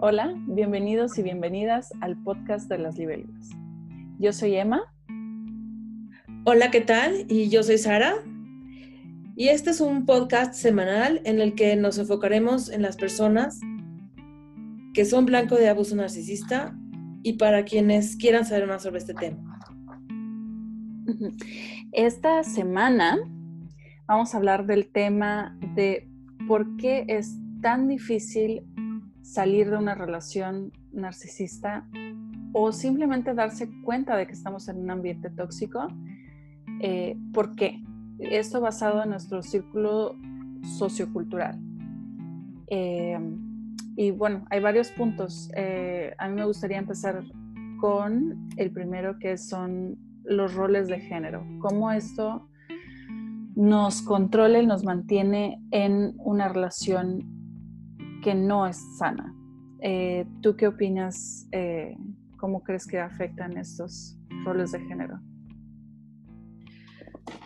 Hola, bienvenidos y bienvenidas al podcast de las libélulas. Yo soy Emma. Hola, ¿qué tal? Y yo soy Sara. Y este es un podcast semanal en el que nos enfocaremos en las personas que son blanco de abuso narcisista y para quienes quieran saber más sobre este tema. Esta semana vamos a hablar del tema de por qué es tan difícil salir de una relación narcisista o simplemente darse cuenta de que estamos en un ambiente tóxico. Eh, ¿Por qué? Esto basado en nuestro círculo sociocultural. Eh, y bueno, hay varios puntos. Eh, a mí me gustaría empezar con el primero que son los roles de género. Cómo esto nos controla y nos mantiene en una relación que no es sana. Eh, ¿Tú qué opinas? Eh, ¿Cómo crees que afectan estos roles de género?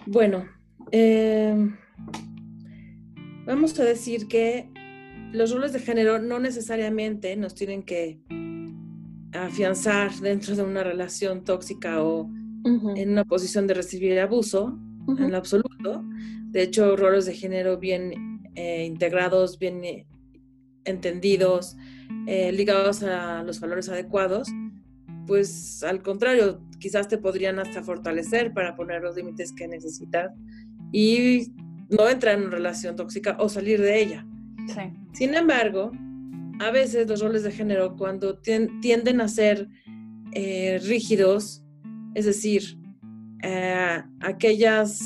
Bueno, em, vamos a decir que los roles de género no necesariamente nos tienen que afianzar dentro de una relación tóxica o en una posición de recibir abuso, en lo absoluto. De hecho, roles de género bien eh, integrados, bien entendidos, eh, ligados a los valores adecuados, pues al contrario, quizás te podrían hasta fortalecer para poner los límites que necesitas y no entrar en una relación tóxica o salir de ella. Sin embargo, a veces los roles de género cuando tienden a ser eh, rígidos, es decir, eh, aquellas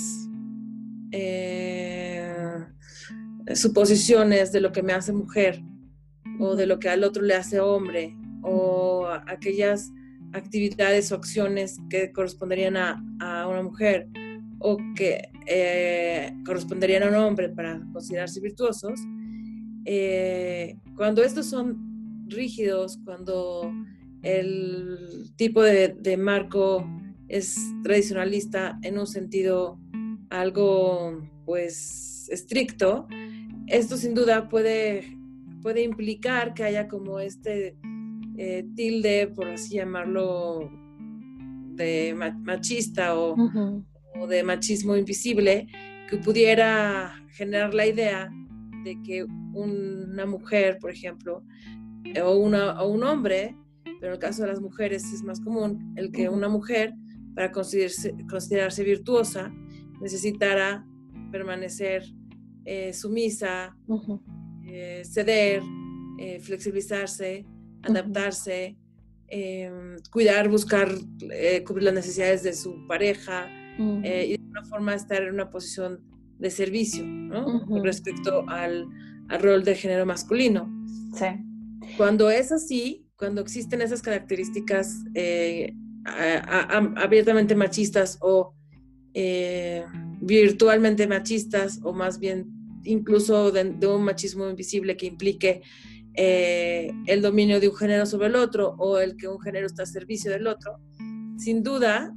suposiciones de lo que me hace mujer o de lo que al otro le hace hombre o aquellas actividades o acciones que corresponderían a, una mujer o que eh, corresponderían a un hombre para considerarse virtuosos, eh, cuando estos son rígidos, cuando el tipo de, de, marco es tradicionalista en un sentido algo pues estricto, esto sin duda puede, puede implicar que haya como este eh, tilde, por así llamarlo, de machista o, de machismo invisible, que pudiera generar la idea de que una mujer, por ejemplo, o, una, o un hombre, pero en el caso de las mujeres es más común, el que una mujer, para considerarse, considerarse virtuosa, necesitara permanecer eh, sumisa, eh, ceder, eh, flexibilizarse, adaptarse, em, cuidar, buscar, cubrir las necesidades de su pareja y de alguna forma estar en una posición de servicio, ¿no? Respecto al, al, rol de género masculino. Sí. Cuando es así, cuando existen esas características abiertamente machistas o virtualmente machistas o más bien incluso de, un machismo invisible que implique eh, el dominio de un género sobre el otro o el que un género está a servicio del otro, sin duda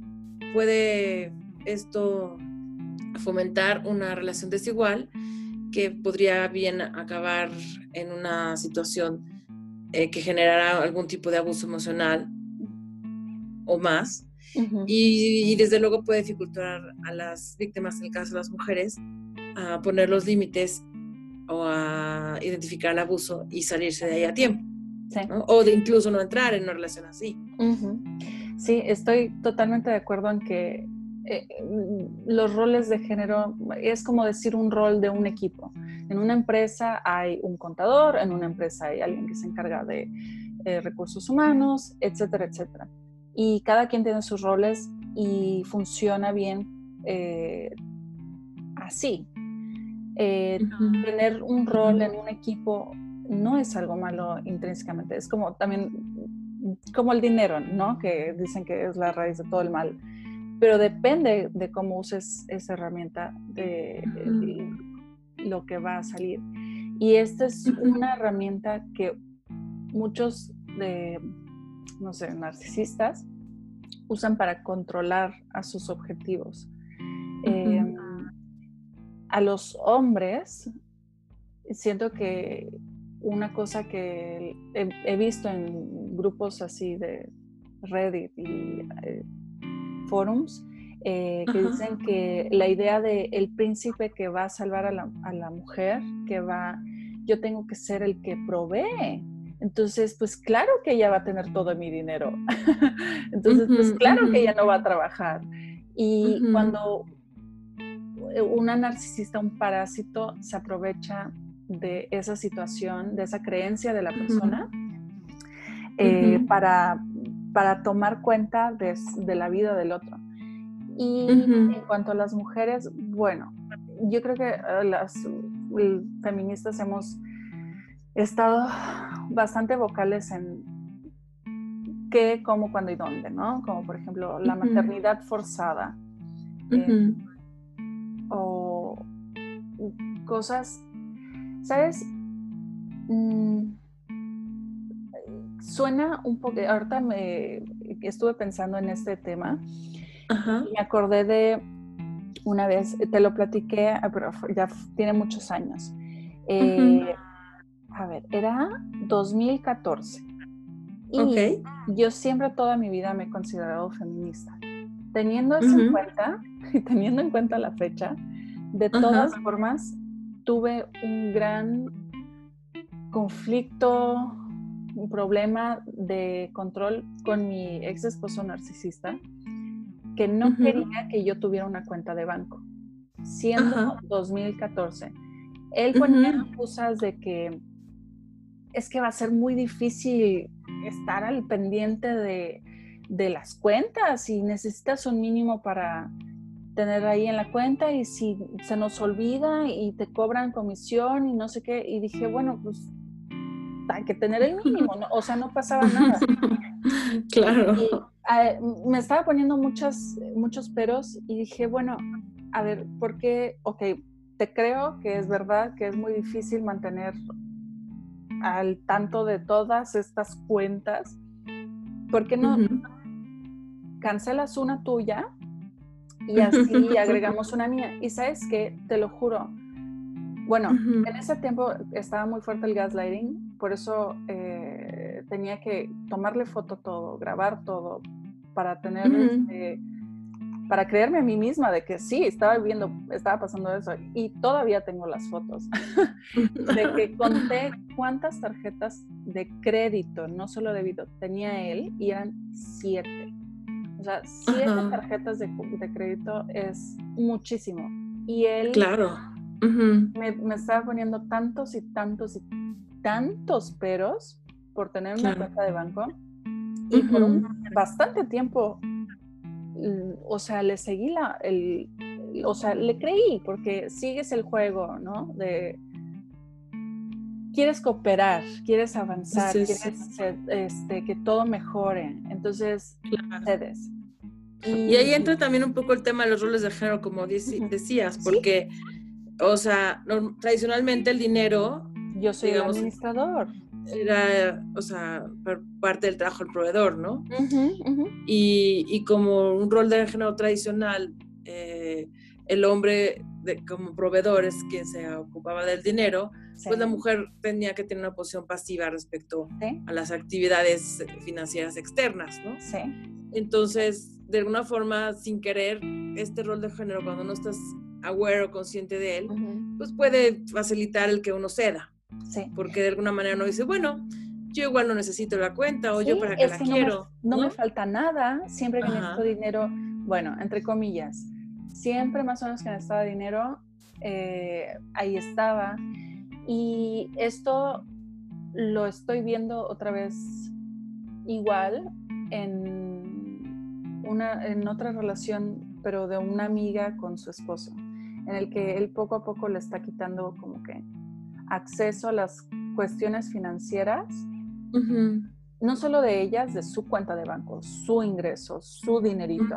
puede esto fomentar una relación desigual que podría bien acabar en una situación eh, que generará algún tipo de abuso emocional o más. y, y, desde luego puede dificultar a las víctimas, en el caso de las mujeres, a poner los límites o a identificar el abuso y salirse de ahí a tiempo. O de incluso no entrar en una relación así. Sí, estoy totalmente de acuerdo en que eh, los roles de género es como decir un rol de un equipo. En una empresa hay un contador, en una empresa hay alguien que se encarga de eh, recursos humanos, etcétera, etcétera. Y cada quien tiene sus roles y funciona bien eh, así. Eh, tener un rol en un equipo no es algo malo intrínsecamente, es como también como el dinero, ¿no? Que dicen que es la raíz de todo el mal, pero depende de cómo uses esa herramienta de lo que va a salir. Y esta es una herramienta que muchos de, no sé, narcisistas usan para controlar a sus objetivos a los hombres siento que una cosa que he, visto en grupos así de Reddit y eh, forums, eh, que dicen que la idea de el príncipe que va a salvar a la, a la, mujer, que va, yo tengo que ser el que provee. Entonces, pues claro que ella va a tener todo mi dinero. Entonces, pues claro que ella no va a trabajar. Y cuando una narcisista, un parásito, se aprovecha de esa situación, de esa creencia de la persona, eh, para, para, tomar cuenta de, de, la vida del otro. Y en cuanto a las mujeres, bueno, yo creo que eh, las feministas hemos estado bastante vocales en qué, cómo, cuándo y dónde, ¿no? Como por ejemplo la maternidad forzada. Eh, o cosas ¿Sabes? Mm, suena un poco, ahorita me estuve pensando en este tema y me acordé de una vez, te lo platiqué, ah, pero ya tiene muchos años. Eh, a ver, era 2014. Y yo siempre toda mi vida me he considerado feminista. Teniendo eso en cuenta y teniendo en cuenta la fecha, de todas formas, tuve un gran conflicto, un problema de control con mi ex esposo narcisista, que no quería que yo tuviera una cuenta de banco, siendo 2014. Él ponía uh de que es que va a ser muy difícil estar al pendiente de, de las cuentas y necesitas un mínimo para, tener ahí en la cuenta y si se nos olvida y te cobran comisión y no sé qué, y dije, bueno, pues hay que tener el mínimo, ¿no? o sea, no pasaba nada. Claro. Ah, me estaba poniendo muchas, muchos peros y dije, bueno, a ver, ¿por qué? Ok, te creo que es verdad que es muy difícil mantener al tanto de todas estas cuentas. ¿Por qué no cancelas una tuya y así agregamos una mía. Y sabes que, te lo juro, bueno, en ese tiempo estaba muy fuerte el gaslighting, por eso eh, tenía que tomarle foto todo, grabar todo, para tener, este, para creerme a mí misma de que sí, estaba viendo, estaba pasando eso. Y todavía tengo las fotos de que conté cuántas tarjetas de crédito, no solo de video, tenía él y eran siete. O sea, siete tarjetas de, crédito es muchísimo. Y él claro. me, estaba poniendo tantos y tantos y tantos peros por tener una cuenta de banco. Y por un bastante tiempo, o sea, le seguí la, el, o sea, le creí, porque sigues el juego, ¿no? De, quieres cooperar, quieres avanzar, quieres este, que todo mejore. Entonces, cedes. Y, ahí entra también un poco el tema de los roles de género, como decías, porque, o sea, tradicionalmente el dinero... Yo soy el administrador. Era, o sea, parte del trabajo del proveedor, ¿no? Y, y, como un rol de género tradicional, eh, el hombre como proveedor es quien se ocupaba del dinero, pues la mujer tenía que tener una posición pasiva respecto a las actividades financieras externas, ¿no? Sí. Entonces, de alguna forma, sin querer, este rol de género, cuando no estás aware o consciente de él, pues puede facilitar el que uno ceda. Sí. Porque de alguna manera uno dice, bueno, yo igual no necesito la cuenta o yo para qué la quiero. No, me, falta nada, siempre que necesito dinero, bueno, entre comillas, siempre más o menos que necesitaba dinero, eh, ahí estaba. Y esto lo estoy viendo otra vez igual en, una, en otra relación, pero de una amiga con su esposo, en el que él poco a poco le está quitando como que acceso a las cuestiones financieras, no solo de ellas, de su cuenta de banco, su ingreso, su dinerito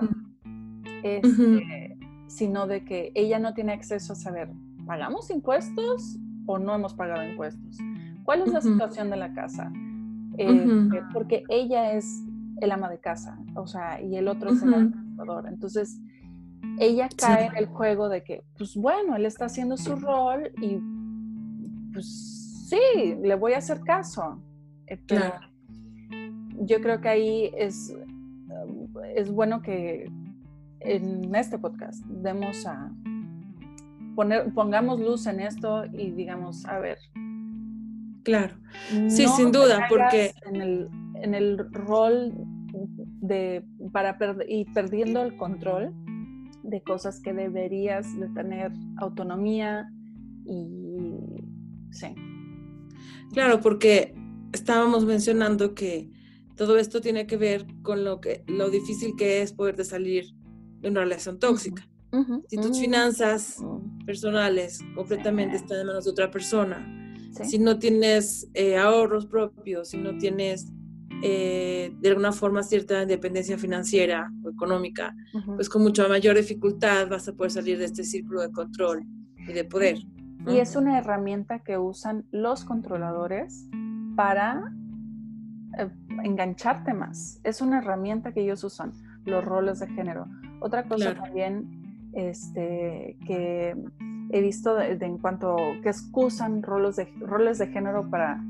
sino de que ella no tiene acceso a saber, ¿pagamos impuestos o no hemos pagado impuestos? ¿Cuál es la situación de la casa? Eh, porque ella es el ama de casa, o sea, y el otro es el administrador. Entonces, ella cae en el juego de que, pues bueno, él está haciendo su rol y pues sí, le voy a hacer caso. Claro. Yo creo que ahí es, es bueno que en este podcast demos a poner, pongamos luz en esto y digamos, a ver. Claro. Sí, sin duda, porque en el, en el rol de para y perdiendo el control de cosas que deberías de tener autonomía y sí. Claro, porque estábamos mencionando que todo esto tiene que ver con lo que lo difícil que es poder salir de una relación tóxica. si tus finanzas personales completamente están en manos de otra persona, si no tienes eh, ahorros propios, si no tienes eh, de alguna forma cierta independencia financiera o económica, pues con mucha mayor dificultad vas a poder salir de este círculo de control y de poder. Y es una herramienta que usan los controladores para eh, engancharte más. Es una herramienta que ellos usan, los roles de género. Otra cosa también este, que he visto en cuanto que excusan roles de, roles de género para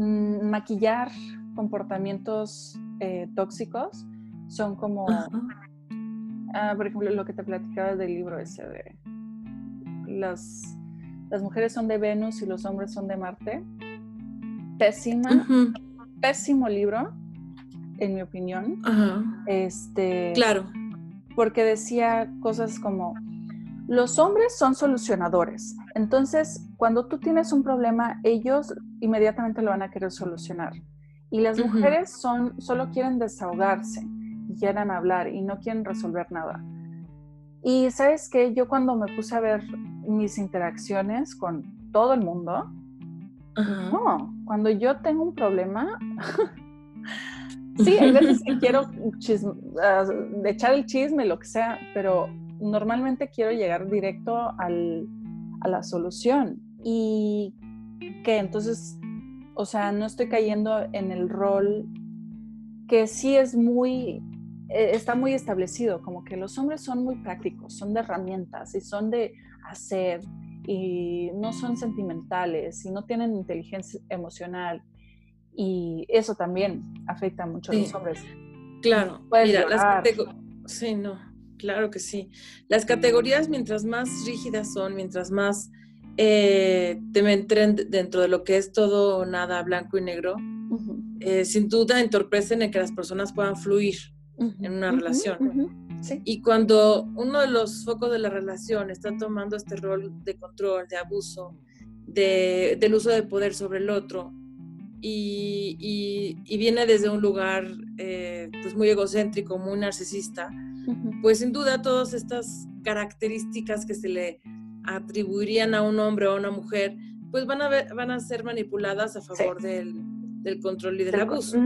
Mm, maquillar comportamientos eh, tóxicos son como, ah, por ejemplo, lo que te platicaba del libro ese de las, las mujeres son de Venus y los hombres son de Marte. Pésima, pésimo libro, en mi opinión. Este, claro. Porque decía cosas como, los hombres son solucionadores. Entonces, cuando tú tienes un problema, ellos inmediatamente lo van a querer solucionar. Y las mujeres son, solo quieren desahogarse, quieren hablar y no quieren resolver nada. Y sabes que yo cuando me puse a ver mis interacciones con todo el mundo, no, cuando yo tengo un problema, sí, hay veces que quiero ah, echar el chisme, lo que sea, pero normalmente quiero llegar directo al, a la solución. Y que entonces, o sea, no estoy cayendo en el rol que sí es muy, eh, está muy establecido, como que los hombres son muy prácticos, son de herramientas y son de hacer y no son sentimentales y no tienen inteligencia emocional y eso también afecta mucho a los hombres. Claro, mira, las sí, no, claro que sí. Las categorías mientras más rígidas son, mientras más eh, te meten dentro de lo que es todo nada blanco y negro, eh, sin duda entorpecen en que las personas puedan fluir en una relación. Y cuando uno de los focos de la relación está tomando este rol de control, de abuso, de, del uso de poder sobre el otro, y, viene desde un lugar eh, pues muy egocéntrico, muy narcisista, pues sin duda todas estas características que se le atribuirían a un hombre o a una mujer, pues van a, ver, van a ser manipuladas a favor del, control y del, abuso.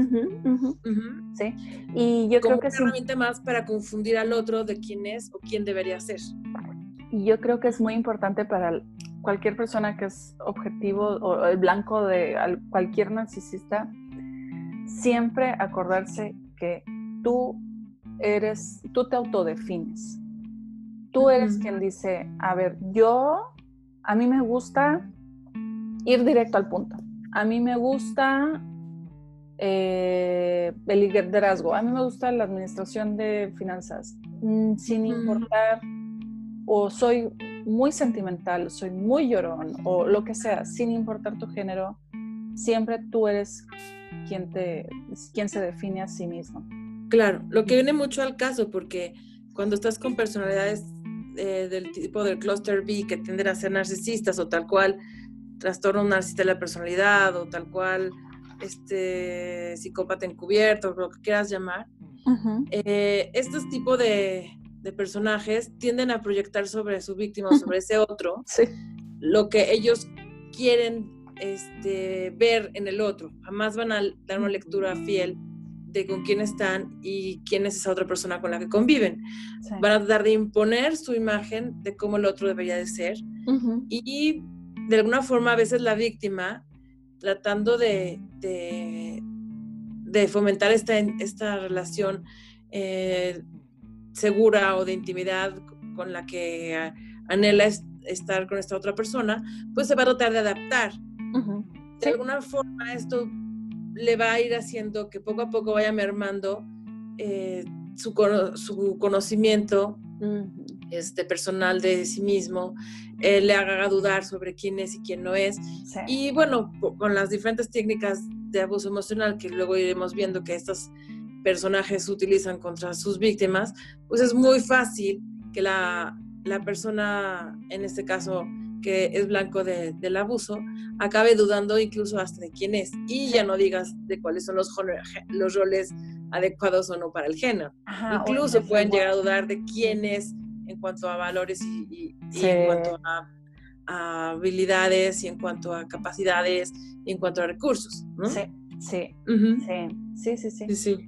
Sí, y yo creo que es una herramienta más para confundir al otro de quién es o quién debería ser. Y yo creo que es muy importante para cualquier persona que es objetivo o el blanco de cualquier narcisista, siempre acordarse que tú eres, tú te autodefines. Tú eres quien dice, a ver, yo, a mí me gusta ir directo al punto. A mí me gusta eh, el liderazgo, a mí me gusta la administración de finanzas, mm, sin importar, o soy muy sentimental, soy muy llorón, o lo que sea, sin importar tu género, siempre tú eres quien, te, quien se define a sí mismo. Claro, lo que viene mucho al caso, porque cuando estás con personalidades eh, del tipo del cluster B que tienden a ser narcisistas o tal cual trastorno narcisista de la personalidad o tal cual este psicópata encubierto, lo que quieras llamar, eh, estos tipos de, personajes tienden a proyectar sobre su víctima o sobre ese otro lo que ellos quieren este, ver en el otro. Jamás van a dar una lectura fiel de con quién están y quién es esa otra persona con la que conviven. Van a tratar de imponer su imagen de cómo el otro debería de ser y de alguna forma a veces la víctima tratando de, de, fomentar esta, esta relación eh, segura o de intimidad con la que anhela estar con esta otra persona, pues se va a tratar de adaptar. De alguna forma esto le va a ir haciendo que poco a poco vaya mermando eh, su, su, conocimiento este, personal de sí mismo, eh, le haga dudar sobre quién es y quién no es. Y bueno, con las diferentes técnicas de abuso emocional que luego iremos viendo que estos personajes utilizan contra sus víctimas, pues es muy fácil que la, la persona, en este caso, que es blanco del abuso, acabe dudando incluso hasta de quién es. Y ya no digas de cuáles son los, los roles adecuados o no para el género. incluso pueden llegar a dudar de quién es en cuanto a valores y, en cuanto a, habilidades y en cuanto a capacidades y en cuanto a recursos. Sí, sí, sí, sí, sí, sí,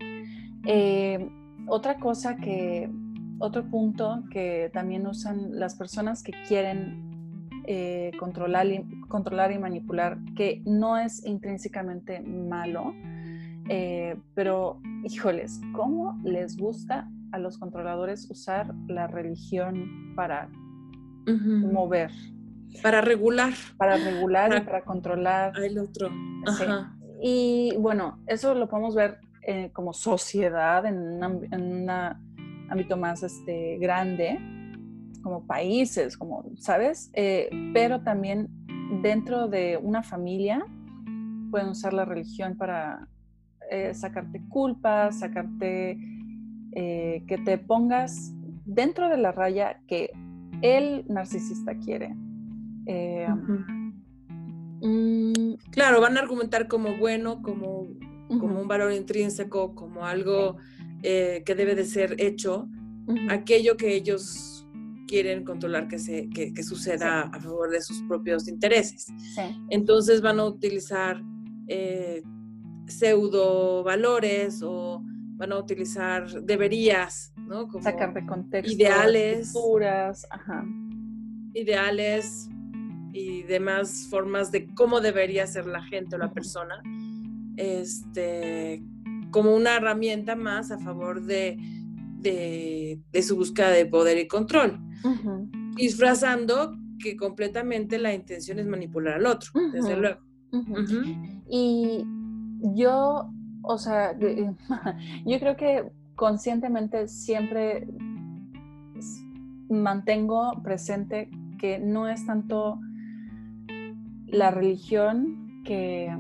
eh, otra cosa que, otro punto que también usan las personas que quieren eh, controlar, y, controlar y manipular, que no es intrínsecamente malo, eh, pero híjoles, ¿cómo les gusta a los controladores usar la religión para mover? Para regular. Para regular y para controlar. El otro. Y bueno, eso lo podemos ver eh, como sociedad en, un ámbito más este, grande como países, como, ¿sabes? Eh, pero también dentro de una familia pueden usar la religión para eh, sacarte culpas, sacarte, que te pongas dentro de la raya que el narcisista quiere. Mm, claro, van a argumentar como bueno, como, como un valor intrínseco, como algo que debe de ser hecho, aquello que ellos quieren controlar que, se, que, suceda a favor de sus propios intereses. Entonces van a utilizar eh, pseudo valores o van a utilizar deberías, ¿no? Como Sacar de contexto. Ideales. ajá. Ideales y demás formas de cómo debería ser la gente o la persona. Este, como una herramienta más a favor de de, su búsqueda de poder y control, disfrazando que completamente la intención es manipular al otro, desde luego. Y yo, o sea, yo creo que conscientemente siempre mantengo presente que no es tanto la religión que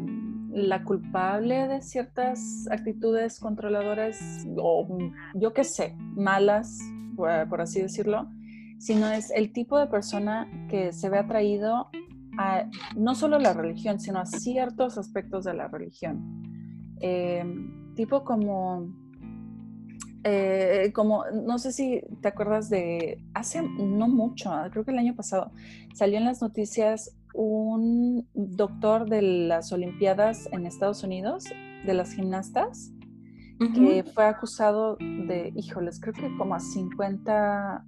la culpable de ciertas actitudes controladoras o yo qué sé, malas, por así decirlo, sino es el tipo de persona que se ve atraído a no solo la religión, sino a ciertos aspectos de la religión. Em, tipo como, eh, como, no sé si te acuerdas de, hace no mucho, creo que el año pasado, salió en las noticias un doctor de las Olimpiadas en Estados Unidos, de las gimnastas, que fue acusado de, híjoles, creo que como a 50,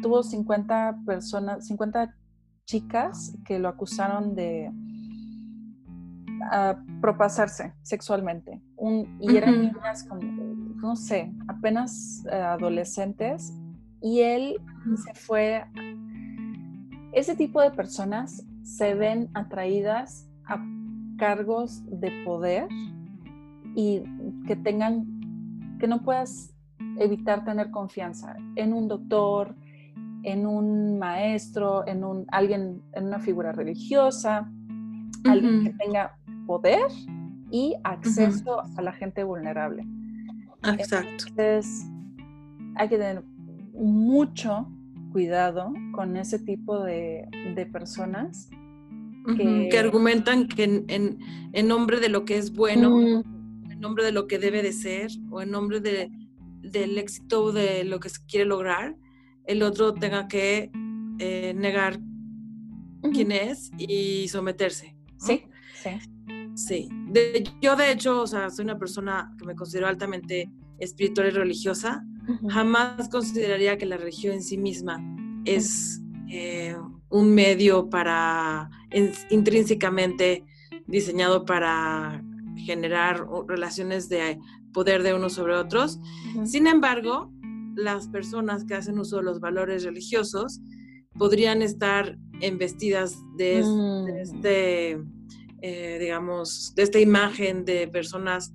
tuvo 50 personas, 50 chicas que lo acusaron de propasarse sexualmente. Un, y eran niñas como, no sé, apenas eh, adolescentes. Y él se fue. Ese tipo de personas se ven atraídas a cargos de poder y que tengan, que no puedas evitar tener confianza en un doctor, en un maestro, en un alguien, en una figura religiosa, alguien que tenga poder y acceso a la gente vulnerable. Exacto. Entonces, hay que tener mucho cuidado con ese tipo de, personas que, argumentan que en, nombre de lo que es bueno, en nombre de lo que debe de ser o en nombre de, del éxito de lo que se quiere lograr, el otro tenga que eh, negar quién es y someterse. Sí, sí. Sí. yo de hecho, o sea, soy una persona que me considero altamente espiritual y religiosa jamás consideraría que la religión en sí misma es eh, un medio para, intrínsecamente diseñado para generar relaciones de poder de unos sobre otros. Sin embargo, las personas que hacen uso de los valores religiosos podrían estar embestidas de, Mm. este, eh, digamos, de esta imagen de personas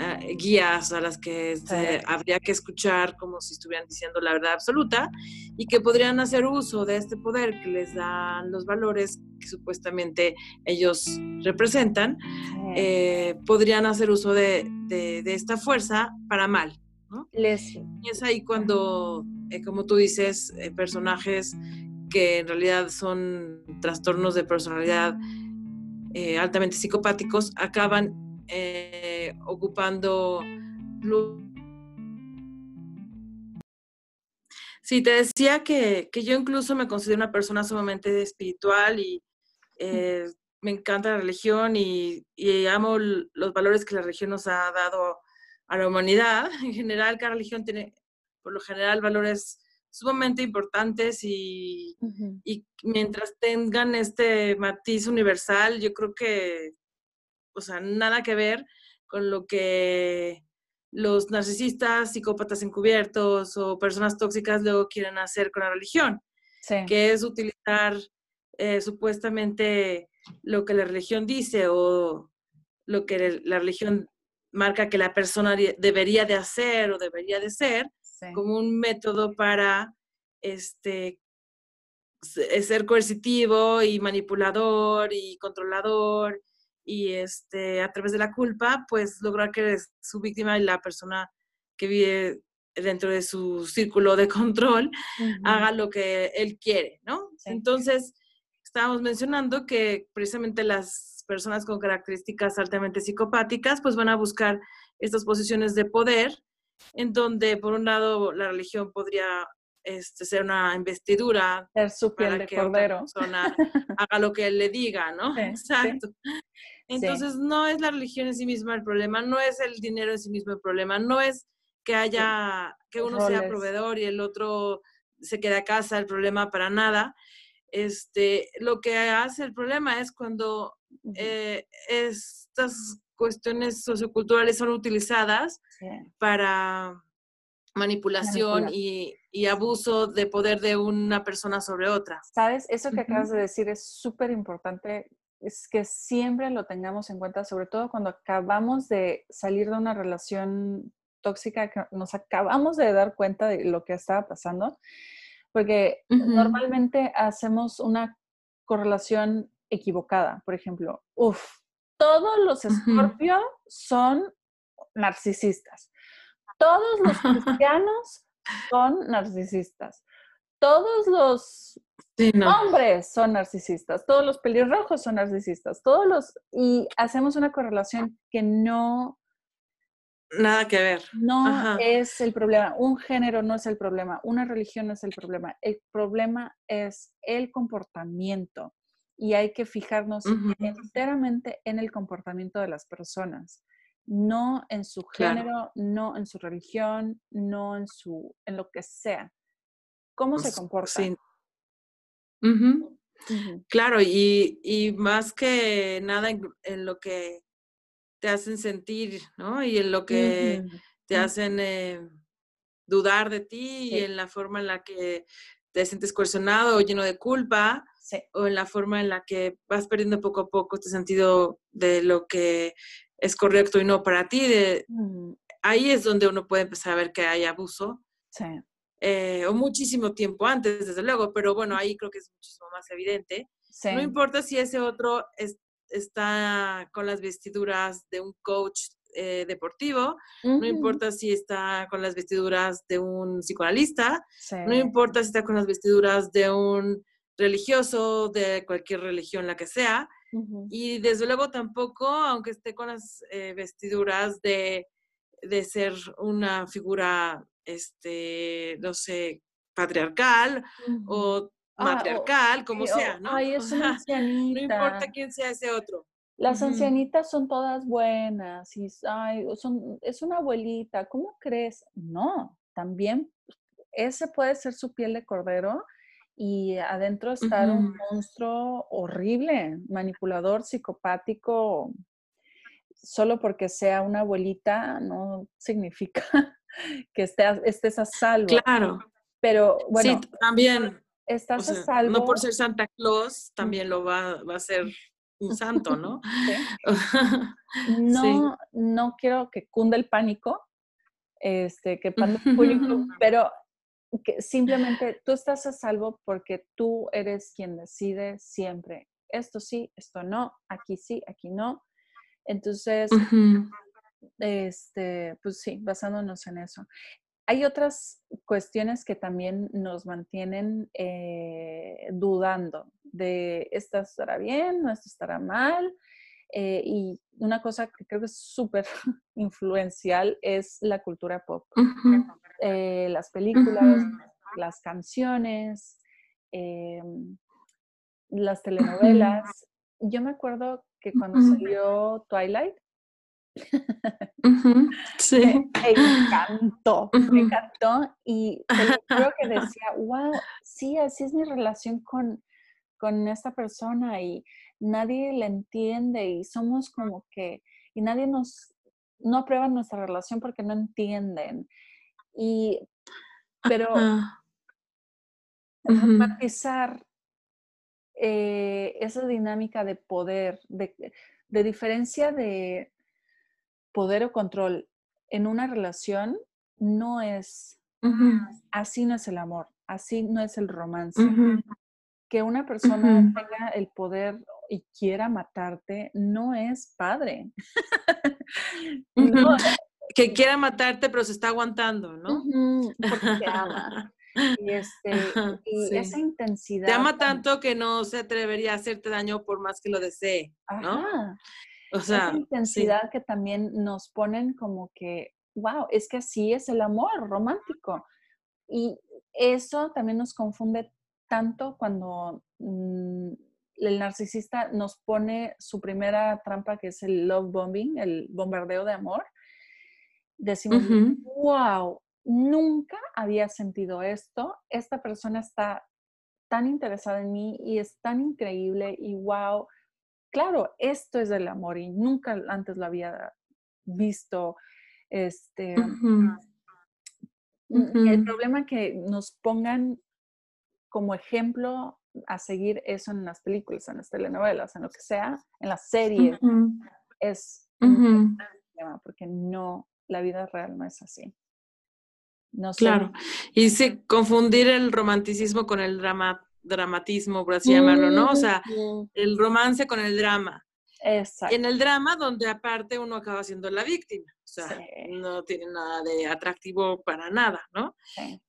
ah, guías a las que se- habría que escuchar como si estuvieran diciendo la verdad absoluta y que podrían hacer uso de este poder que les dan los valores que supuestamente ellos representan, Sí. eh, podrían hacer uso de, de- de esta fuerza para mal. Leslie. Y es ahí cuando, eh, como tú dices, eh, personajes que en realidad son trastornos de personalidad altamente psicopáticos acaban eh, ocupando... Sí, te decía que, que yo incluso me considero una persona sumamente espiritual y eh, me encanta la religión y, y amo los valores que la religión nos ha dado a la humanidad. En general, cada religión tiene, por lo general, valores sumamente importantes y, y mientras tengan este matiz universal, yo creo que, o sea, nada que ver con lo que los narcisistas, psicópatas encubiertos o personas tóxicas luego quieren hacer con la religión, Sí. que es utilizar eh, supuestamente lo que la religión dice o lo que la religión marca que la persona de- debería de hacer o debería de ser sí. como un método para este se- ser coercitivo y manipulador y controlador y este a través de la culpa pues lograr que su víctima y la persona que vive dentro de su círculo de control haga lo que él quiere, ¿no? Sí. Entonces, estábamos mencionando que precisamente las personas con características altamente psicopáticas, pues van a buscar estas posiciones de poder, en donde, por un lado, la religión podría este, ser una investidura Ser su piel para de que otra cordero. persona haga lo que él le diga, ¿no? Sí, sí. Exacto. Entonces, no es la religión en sí misma el problema, no es el dinero en sí mismo el problema, no es que haya, que uno sea proveedor y el otro se quede a casa el problema para nada. Este, lo que hace el problema es cuando eh, estas cuestiones socioculturales son utilizadas para manipulación y, y abuso de poder de una persona sobre otra. ¿Sabes? Eso que acabas de decir es súper importante, es que siempre lo tengamos en cuenta, sobre todo cuando acabamos de salir de una relación tóxica, que nos acabamos de dar cuenta de lo que estaba pasando, porque normalmente hacemos una correlación equivocada. Por ejemplo, uff, todos los Ujú. Scorpio son narcisistas. Todos los cristianos son narcisistas. Todos los Sí, no. hombres son narcisistas, todos los pelirrojos son narcisistas, todos los y hacemos una correlación que no Nada que ver. no Ajá. es el problema, un género no es el problema, una religión no es el problema, el problema es el comportamiento y hay que fijarnos enteramente en el comportamiento de las personas, no en su Claro. género, no en su religión, no en su en lo que sea. ¿Cómo se S- comporta? sí. Claro, y, y más que nada en, en lo que te hacen sentir, ¿no? Y en lo que te hacen eh, dudar de ti Sí. y en la forma en la que te sientes coercionado o lleno de culpa Sí. o en la forma en la que vas perdiendo poco a poco este sentido de lo que es correcto y no para ti. De, ahí es donde uno puede empezar a ver que hay abuso Sí. eh, o muchísimo tiempo antes, desde luego, pero bueno, ahí creo que es muchísimo más evidente. Sí. No importa si ese otro es- está con las vestiduras de un coach eh, deportivo, no importa si está con las vestiduras de un psicoanalista, Sí. no importa si está con las vestiduras de un religioso, de cualquier religión, la que sea, Y desde luego tampoco, aunque esté con las eh, vestiduras de, de ser una figura, este, no sé, patriarcal o Ah, o- matriarcal, como Sí, sea, ¿no? Ay, es una sea, no importa ancianita. quién sea ese otro. Las ancianitas son todas buenas y ay, son, es una abuelita. ¿Cómo crees? No, también ese puede ser su piel de cordero y adentro estar un monstruo horrible, manipulador, psicopático. Solo porque sea una abuelita no significa que estés, estés a salvo. Claro. Pero bueno, sí, también estás a salvo. No por ser Santa Claus también lo va, va a ser un santo, ¿no? No, no quiero que cunda el pánico, este, que pero que simplemente tú estás a salvo porque tú eres quien decide siempre. Esto sí, esto no, aquí sí, aquí no. Entonces, este, pues sí, basándonos en eso. Hay otras cuestiones que también nos mantienen eh, dudando de esto estará bien, no esto estará mal. Eh, y una cosa que creo que es súper influencial es la cultura pop. Eh, las películas, las canciones, las telenovelas. Yo me acuerdo que cuando salió Twilight, Sí. Me, encantó, me encantó y creo que decía, wow, sí, así es mi relación con, con esta persona y nadie la entiende y somos como que, y nadie nos, no aprueba nuestra relación porque no entienden. Y, pero eh, esa dinámica de poder, de, de diferencia de poder o control en una relación no es, así no es el amor, así no es el romance. Que una persona tenga el poder y quiera matarte no es padre. Que quiera matarte, pero se está aguantando, ¿no? porque te ama. Y, este, esa intensidad. Te ama tanto que no se atrevería a hacerte daño por más que lo desee, ¿no? O sea, esa intensidad que también nos ponen como que, wow, es que así es el amor romántico. Y eso también nos confunde tanto cuando mm, el narcisista nos pone su primera trampa, que es el love bombing, el bombardeo de amor. Decimos, wow, nunca había sentido esto. Esta persona está tan interesada en mí y es tan increíble y wow, claro, esto es el amor y nunca antes lo había visto. Este, El problema que nos pongan como ejemplo a seguir eso en las películas, en las telenovelas, en lo que sea, en las series, es un problema porque no, la vida real no es así. No claro, y sí, confundir el romanticismo con el drama dramatismo, por así llamarlo, ¿no? O sea, el romance con el drama. Exacto. En el drama, donde aparte uno acaba siendo la víctima. O sea, no tiene nada de atractivo para nada, ¿no?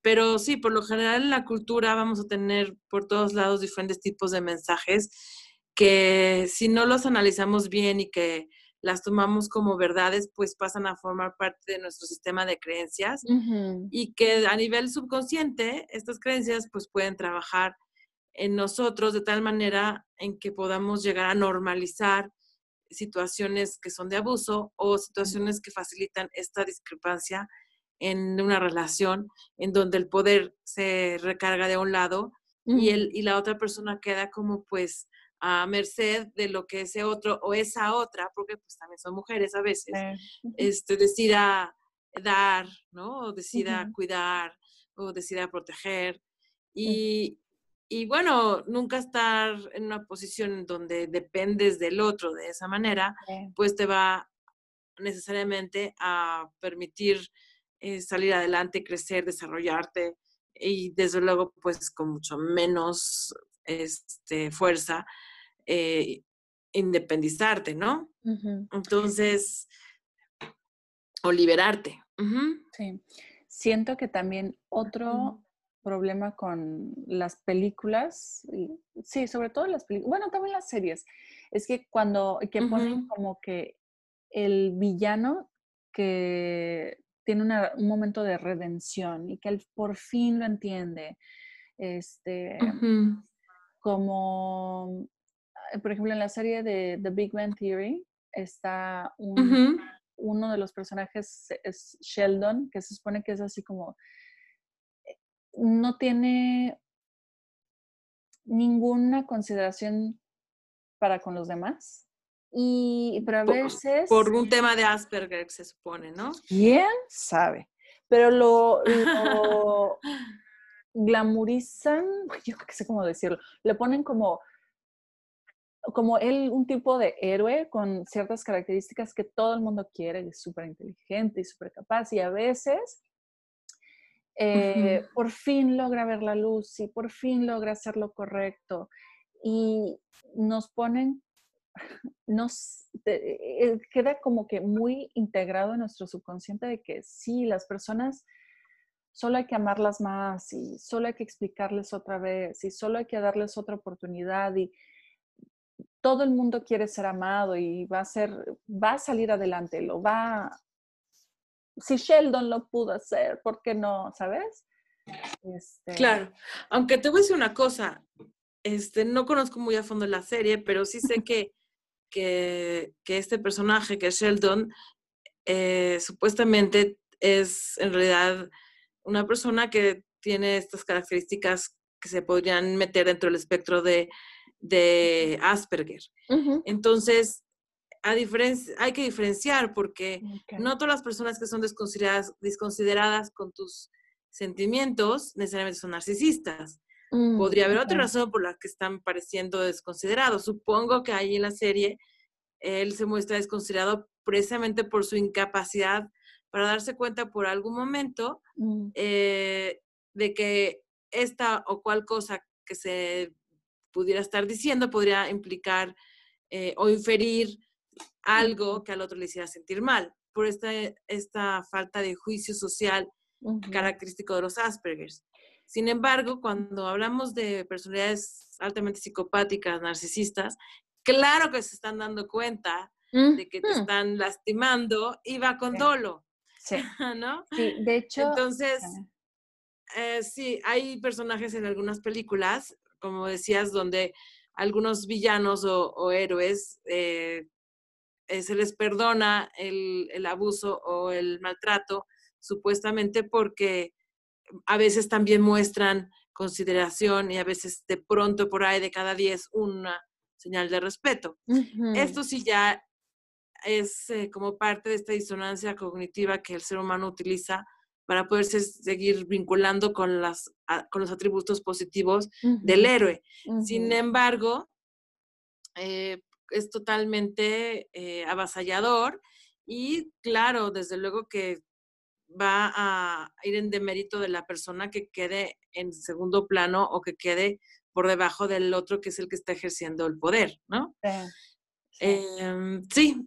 Pero sí, por lo general en la cultura vamos a tener por todos lados diferentes tipos de mensajes que si no los analizamos bien y que las tomamos como verdades, pues pasan a formar parte de nuestro sistema de creencias y que a nivel subconsciente estas creencias pues pueden trabajar en nosotros de tal manera en que podamos llegar a normalizar situaciones que son de abuso o situaciones que facilitan esta discrepancia en una relación en donde el poder se recarga de un lado y, el, y la otra persona queda como pues a merced de lo que ese otro o esa otra, porque pues también son mujeres a veces, este, decida dar, ¿no? O decida cuidar o decida proteger. Y, y bueno, nunca estar en una posición donde dependes del otro de esa manera, pues te va necesariamente a permitir eh, salir adelante, crecer, desarrollarte y desde luego pues con mucho menos este, fuerza eh, independizarte, ¿no? Entonces, o liberarte. Sí. Siento que también otro problema con las películas, y, sí, sobre todo las películas, bueno, también las series, es que cuando, que ponen como que el villano que tiene un momento de redención y que él por fin lo entiende, este, como, eh, por ejemplo, en la serie de The Big Bang Theory está un, uno de los personajes, es Sheldon, que se supone que es así como no tiene ninguna consideración para con los demás. Y, pero a veces... Por un tema de Asperger, se supone, ¿no? ¿Quién sabe? Pero lo, glamorizan, yo creo que sé cómo decirlo, le ponen como como él un tipo de héroe con ciertas características que todo el mundo quiere, es súper inteligente y súper capaz y a veces eh, por fin logra ver la luz y por fin logra hacer lo correcto y nos ponen, nos eh, queda como que muy integrado en nuestro subconsciente de que sí, las personas solo hay que amarlas más y solo hay que explicarles otra vez y solo hay que darles otra oportunidad y todo el mundo quiere ser amado y va a ser, va a salir adelante, lo va, si Sheldon lo pudo hacer, ¿por qué no? ¿Sabes? Este claro, aunque te voy a decir una cosa, este, no conozco muy a fondo la serie, pero sí sé que, que, este personaje, que es Sheldon, eh, supuestamente es en realidad una persona que tiene estas características que se podrían meter dentro del espectro de, de Asperger. Entonces, a hay que diferenciar porque no todas las personas que son desconsideradas, desconsideradas con tus sentimientos necesariamente son narcisistas. Mm, Podría haber otra razón por la que están pareciendo desconsiderados. Supongo que ahí en la serie él se muestra desconsiderado precisamente por su incapacidad para darse cuenta por algún momento mm. eh, de que esta o cual cosa que se pudiera estar diciendo podría implicar eh, o inferir algo que al otro le hiciera sentir mal, por esta, esta falta de juicio social característico de los Aspergers. Sin embargo, cuando hablamos de personalidades altamente psicopáticas, narcisistas, claro que se están dando cuenta de que te están lastimando y va con dolo. Sí. ¿No? Sí, de hecho. Entonces, eh, sí, hay personajes en algunas películas, como decías, donde algunos villanos o, héroes eh, eh, se les perdona el, el, abuso o el maltrato, supuestamente porque a veces también muestran consideración y a veces de pronto por ahí de cada diez una señal de respeto. Esto sí ya es eh, como parte de esta disonancia cognitiva que el ser humano utiliza para poderse seguir vinculando con, las, con los atributos positivos del héroe. Sin embargo, eh, es totalmente eh, avasallador y claro, desde luego que va a ir en demérito de la persona que quede en segundo plano o que quede por debajo del otro que es el que está ejerciendo el poder, ¿no? Sí, em,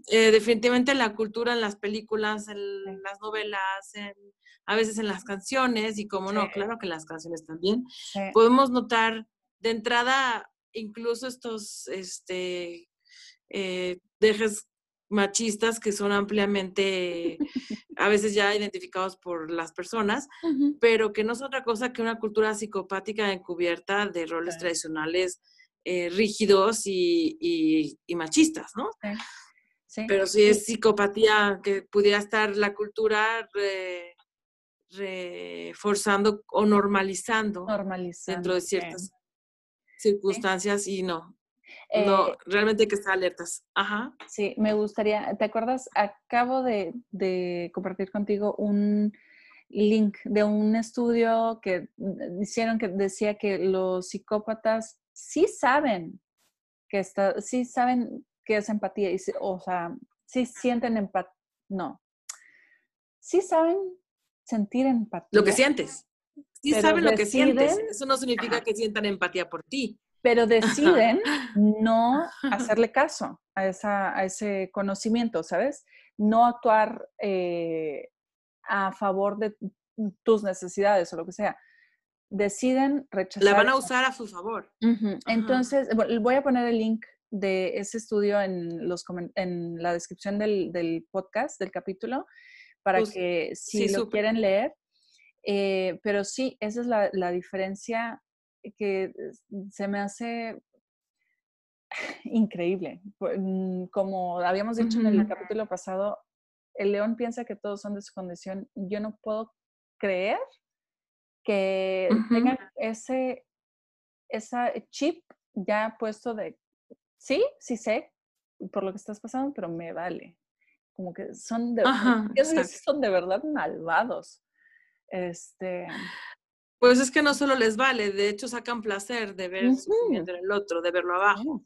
eh, definitivamente la cultura en las películas, en las novelas, a veces en las canciones y como no, claro que en las canciones también, podemos notar de entrada incluso estos este, eh, dejes machistas que son ampliamente a veces ya identificados por las personas, pero que no es otra cosa que una cultura psicopática encubierta de roles tradicionales eh, rígidos y, machistas, ¿no? Pero si es psicopatía que pudiera estar la cultura reforzando o normalizando, dentro de ciertas circunstancias y no, no, eh, realmente hay que estar alertas. Ajá. Sí, me gustaría, ¿te acuerdas? Acabo de, compartir contigo un link de un estudio que hicieron que decía que los psicópatas sí saben que está, sí saben que es empatía, y, o sea, sí sienten empatía, no, sí saben sentir empatía. Lo que sientes. Sí saben lo que sientes. Eso no significa que sientan empatía por ti pero deciden no hacerle caso a, esa, a ese conocimiento, ¿sabes? No actuar eh, a favor de tus necesidades o lo que sea. Deciden rechazar. La van a usar a su favor. Entonces, voy a poner el link de ese estudio en, los, en la descripción del, podcast, del capítulo, para pues, que si lo quieren leer. Eh, pero sí, esa es la, la diferencia que se me hace increíble. Mm, como habíamos dicho en el capítulo pasado, el león piensa que todos son de su condición. Yo no puedo creer que tenga ese esa chip ya puesto de, sí, sí sé por lo que estás pasando, pero me vale. Como que son de, son de verdad malvados. Este, Pues es que no solo les vale, de hecho sacan placer de ver sufrimiento en el otro, de verlo abajo.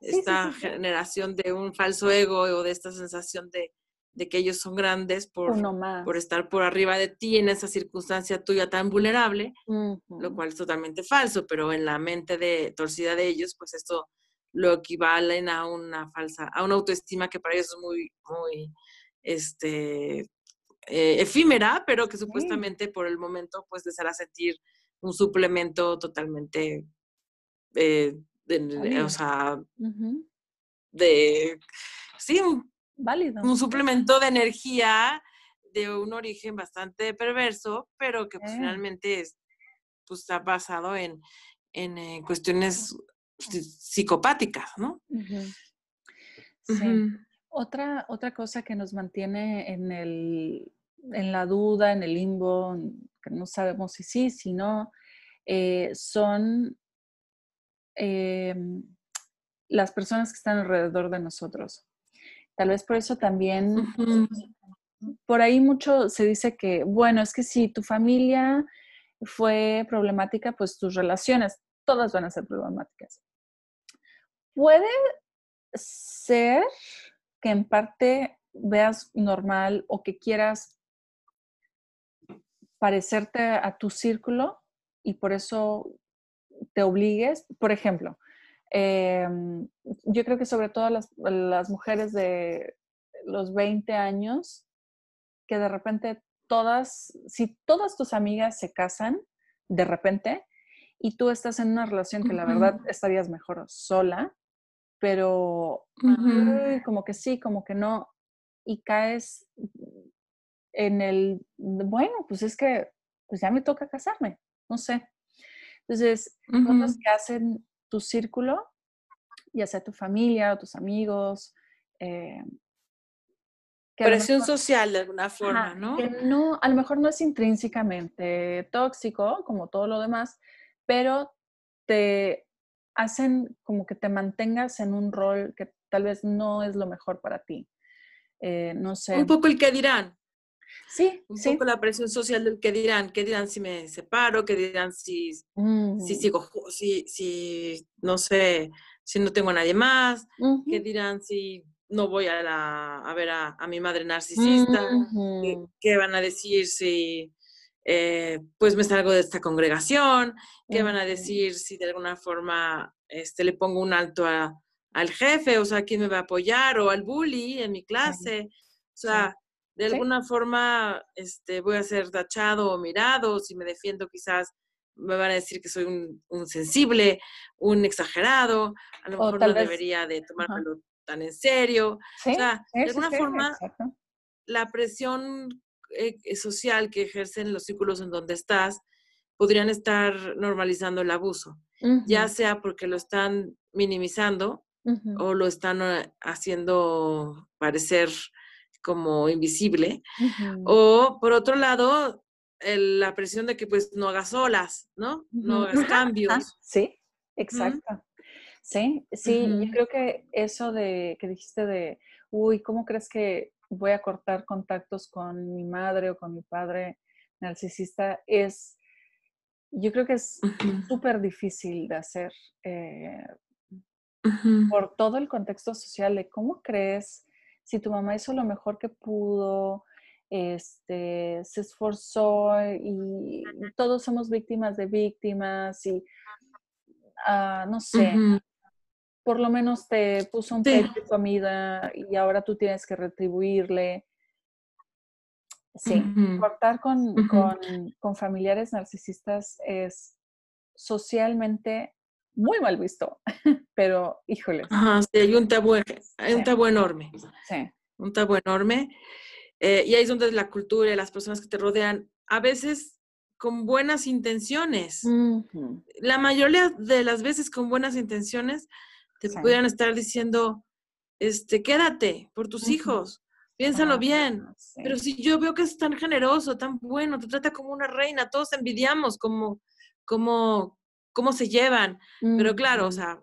Esta generación de un falso ego o de esta sensación de, que ellos son grandes por, por estar por arriba de ti en esa circunstancia tuya tan vulnerable, lo cual es totalmente falso, pero en la mente de torcida de ellos, pues esto lo equivalen a una falsa, a una autoestima que para ellos es muy, muy, este, eh, efímera, pero que supuestamente por el momento pues les hará sentir un suplemento totalmente, eh, de, o sea, de, sí, un, Válido. un suplemento de energía de un origen bastante perverso, pero que pues, finalmente es, pues, está basado en, en eh, cuestiones psicopáticas, ¿no? Sí. Otra, otra cosa que nos mantiene en, el, en la duda, en el limbo, que no sabemos si sí, si no, eh, son em, las personas que están alrededor de nosotros. Tal vez por eso también, por ahí mucho se dice que, bueno, es que si tu familia fue problemática, pues tus relaciones, todas van a ser problemáticas. Puede ser que en parte veas normal o que quieras parecerte a tu círculo y por eso te obligues. Por ejemplo, em, yo creo que sobre todo las, las mujeres de los 20 años, que de repente todas, si todas tus amigas se casan, de repente, y tú estás en una relación que la verdad estarías mejor sola, pero como que sí, como que no, y caes en el, bueno, pues es que pues ya me toca casarme, no sé. Entonces, cosas que hacen tu círculo, ya sea tu familia o tus amigos. Eh, Presión social de alguna forma, ¿no? Que no, a lo mejor no es intrínsecamente tóxico, como todo lo demás, pero te hacen como que te mantengas en un rol que tal vez no es lo mejor para ti. Eh, no sé. Un poco el que dirán. Sí, un sí. poco la presión social del que dirán, qué dirán si me separo, qué dirán si, si mm. sigo, si, si, no sé, si no tengo a nadie más, qué dirán si no voy a, la, a ver a, mi madre narcisista, ¿Qué, van a decir si eh, pues me salgo de esta congregación, qué van a decir si de alguna forma este, le pongo un alto al jefe, o sea, quién me va a apoyar, o al bully en mi clase, o sea, de alguna forma este, voy a ser tachado o mirado, si me defiendo quizás me van a decir que soy un, sensible, un exagerado, a lo mejor no debería de tomármelo tan en serio. o sea, de alguna forma, la presión eh, eh, social que ejercen los círculos en donde estás podrían estar normalizando el abuso, ya sea porque lo están minimizando o lo están eh, haciendo parecer como invisible, o por otro lado, la presión de que pues no hagas olas, ¿no? No hagas cambios. sí, exacto. Sí, sí, yo creo que eso de que dijiste de, uy, ¿cómo crees que voy a cortar contactos con mi madre o con mi padre narcisista es, yo creo que es súper difícil de hacer eh, por todo el contexto social de cómo crees si tu mamá hizo lo mejor que pudo, este, se esforzó y todos somos víctimas de víctimas y ah, no sé, por lo menos te puso un sí. de comida y ahora tú tienes que retribuirle. Sí, cortar con, con, familiares narcisistas es socialmente muy mal visto, pero híjole. Ajá, sí, hay un tabú, hay un tabú enorme. Sí. Un tabú enorme. Eh, y ahí es donde la cultura y las personas que te rodean, a veces con buenas intenciones, la mayoría de las veces con buenas intenciones, te pudieran estar diciendo, este, quédate por tus hijos, piénsalo bien. Pero si yo veo que es tan generoso, tan bueno, te trata como una reina, todos envidiamos cómo, cómo, cómo se llevan. Pero claro, o sea,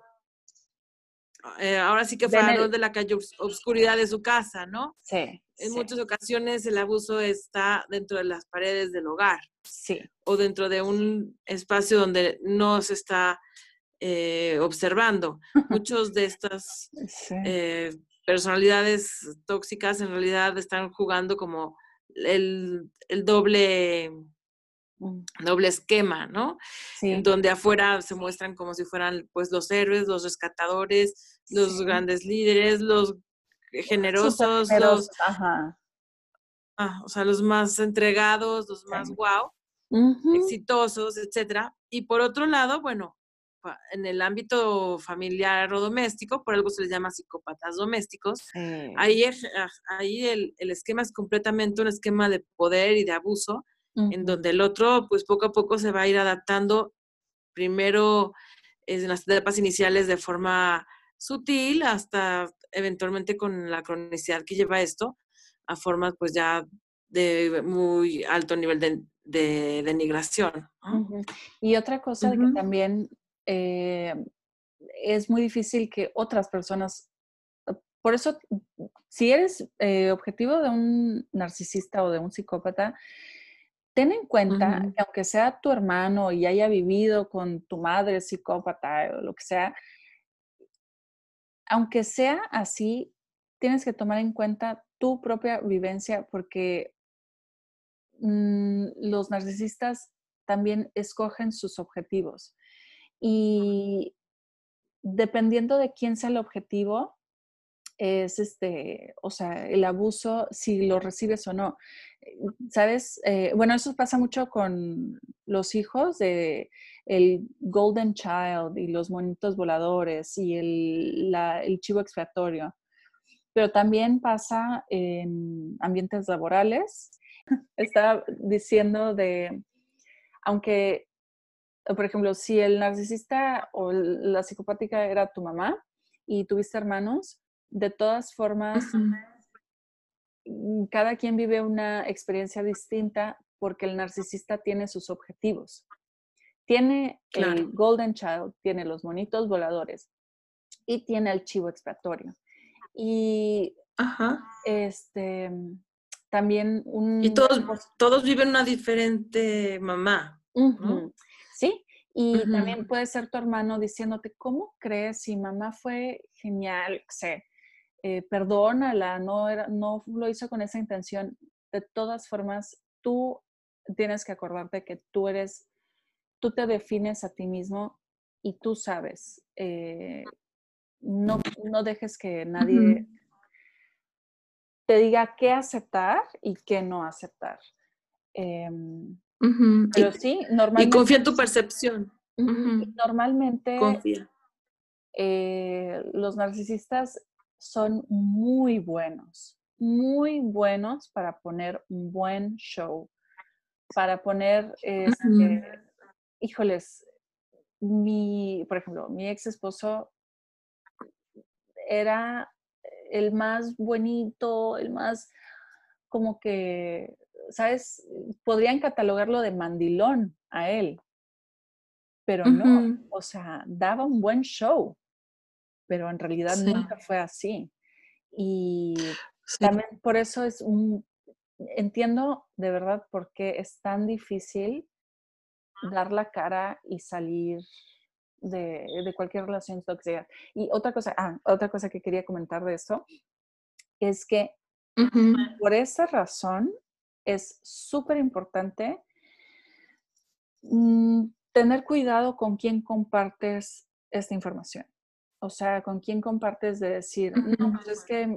eh, ahora sí que farol de la calle oscuridad de su casa, ¿no? Sí. En muchas ocasiones el abuso está dentro de las paredes del hogar. Sí. O dentro de un espacio donde no se está eh, observando. Muchos de estas eh, personalidades tóxicas en realidad están jugando como el, doble. Doble esquema, ¿no? Sí. Donde afuera se muestran como si fueran pues los héroes, los rescatadores, los grandes líderes, los generosos, los ajá. Ah, o sea, los más entregados, los más wow, exitosos, etcétera. Y por otro lado, bueno, en el ámbito familiar o doméstico, por algo se les llama psicópatas domésticos, ahí, ah, ahí el, el, esquema es completamente un esquema de poder y de abuso, en donde el otro, pues poco a poco se va a ir adaptando, primero en las etapas iniciales de forma sutil, hasta eventualmente con la cronicidad que lleva esto, a formas pues ya de muy alto nivel de, de denigración. Y otra cosa que también eh, es muy difícil que otras personas, por eso, si eres eh, objetivo de un narcisista o de un psicópata, ten en cuenta que aunque sea tu hermano y haya vivido con tu madre psicópata o lo que sea, aunque sea así, tienes que tomar en cuenta tu propia vivencia porque mm, los narcisistas también escogen sus objetivos. Y dependiendo de quién sea el objetivo, es este, o sea, el abuso, si lo recibes o no. Eh, ¿Sabes? Eh, bueno, eso pasa mucho con los hijos de el Golden Child y los monitos voladores y el, el chivo expiatorio. Pero también pasa en ambientes laborales. Estaba diciendo de, aunque por ejemplo, si el narcisista o la psicopática era tu mamá y tuviste hermanos, de todas formas, mm, cada quien vive una experiencia distinta porque el narcisista tiene sus objetivos. Tiene el Golden Child, tiene los monitos voladores y tiene el chivo expiatorio. Y este también un... Y todos, todos viven una diferente mamá. Sí, y también puede ser tu hermano diciéndote, ¿cómo crees? Si mamá fue genial, sé, eh, perdónala, no, era, no lo hizo con esa intención. De todas formas, tú tienes que acordarte que tú eres, tú te defines a ti mismo y tú sabes. Eh, no, no dejes que nadie te diga qué aceptar y qué no aceptar. Em, pero sí, normalmente. Y confía en tu percepción. Normalmente. Confía. Eh, los narcisistas son muy buenos, muy buenos para poner un buen show, para poner, este, híjoles, mi, por ejemplo, mi ex esposo era el más bonito, el más como que ¿sabes? Podrían catalogarlo de mandilón a él, pero no, o sea, daba un buen show, pero en realidad nunca fue así. Y también por eso es un, entiendo de verdad por qué es tan difícil dar la cara y salir de, de cualquier relación tóxica. Y otra cosa, ah, otra cosa que quería comentar de esto es que por esa razón es súper importante mm, tener cuidado con quién compartes esta información. O sea, con quién compartes de decir, no, pues es que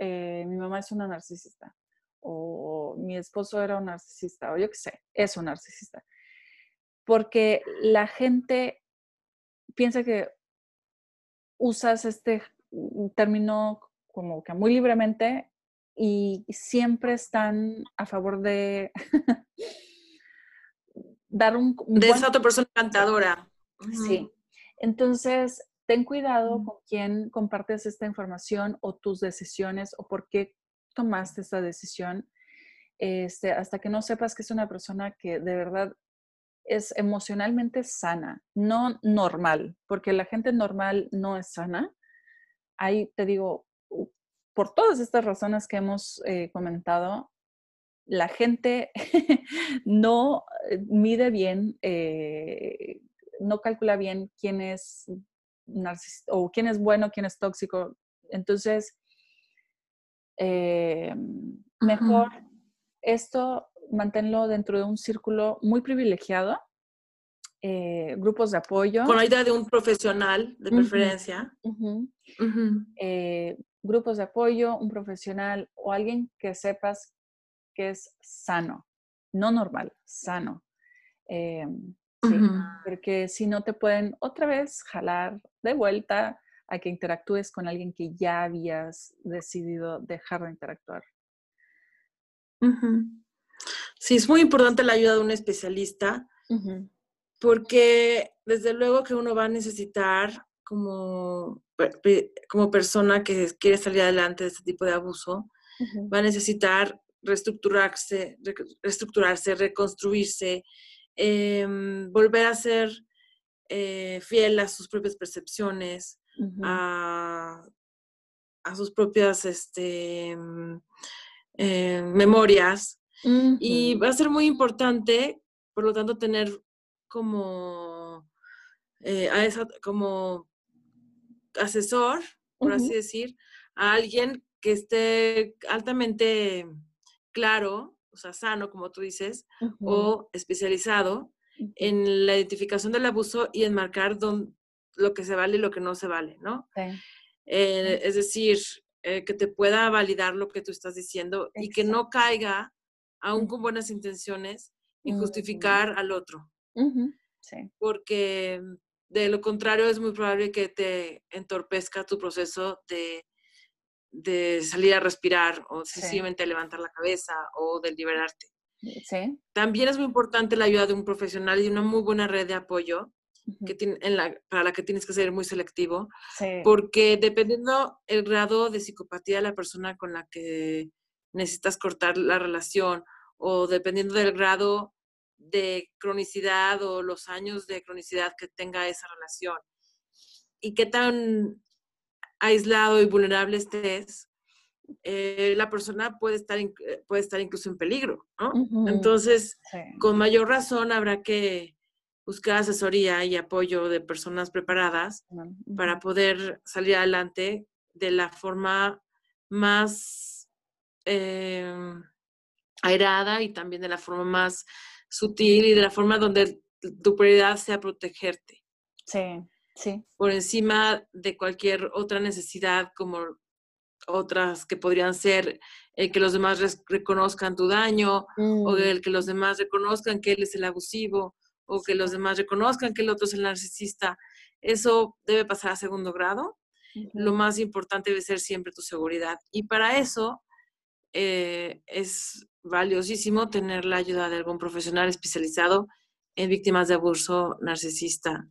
eh, mi mamá es una narcisista, o mi esposo era un narcisista, o yo qué sé, es un narcisista. Porque la gente piensa que usas este término como que muy libremente y siempre están a favor de dar un... de esa otra persona encantadora. Sí. Entonces, ten cuidado con quién compartes esta información o tus decisiones o por qué tomaste esta decisión. Este, hasta que no sepas que es una persona que de verdad es emocionalmente sana, no normal, porque la gente normal no es sana, ahí te digo, por todas estas razones que hemos eh, comentado, la gente no eh, mide bien, eh, no calcula bien quién es o quién es bueno, quién es tóxico. Entonces, mejor esto manténlo dentro de un círculo muy privilegiado, grupos de apoyo. Con la idea de un profesional de preferencia grupos de apoyo, un profesional o alguien que sepas que es sano, no normal, sano. Eh, porque si no te pueden otra vez jalar de vuelta a que interactúes con alguien que ya habías decidido dejar de interactuar. Sí, es muy importante la ayuda de un especialista porque desde luego que uno va a necesitar como como persona que quiere salir adelante de este tipo de abuso, va a necesitar reestructurarse, reestructurarse, reconstruirse, em, volver a ser eh, fiel a sus propias percepciones, a, sus propias este, em, eh, memorias. Y va a ser muy importante, por lo tanto, tener como, eh, a esa, como asesor, por así decir, a alguien que esté altamente claro, o sea, sano, como tú dices, o especializado en la identificación del abuso y en marcar lo que se vale y lo que no se vale, ¿no? Eh, es decir, eh, que te pueda validar lo que tú estás diciendo y que no caiga, aún con buenas intenciones, en justificar al otro. Sí. Porque de lo contrario, es muy probable que te entorpezca tu proceso de, de salir a respirar o sencillamente levantar la cabeza o de liberarte. Sí. También es muy importante la ayuda de un profesional y una muy buena red de apoyo que tiene, en la, para la que tienes que ser muy selectivo, porque dependiendo el grado de psicopatía de la persona con la que necesitas cortar la relación o dependiendo del grado de cronicidad o los años de cronicidad que tenga esa relación y qué tan aislado y vulnerable estés, eh, la persona puede estar, eh, puede estar incluso en peligro, ¿no? Entonces, con mayor razón habrá que buscar asesoría y apoyo de personas preparadas para poder salir adelante de la forma más eh, airada y también de la forma más sutil y de la forma donde tu prioridad sea protegerte. Sí, sí. Por encima de cualquier otra necesidad como otras que podrían ser el que los demás reconozcan tu daño o mm. el que los demás reconozcan que él es el abusivo o que los demás reconozcan que el otro es el narcisista. Eso debe pasar a segundo grado. Lo más importante debe ser siempre tu seguridad. Y para eso eh, es valiosísimo tener la ayuda de algún profesional especializado en víctimas de abuso narcisista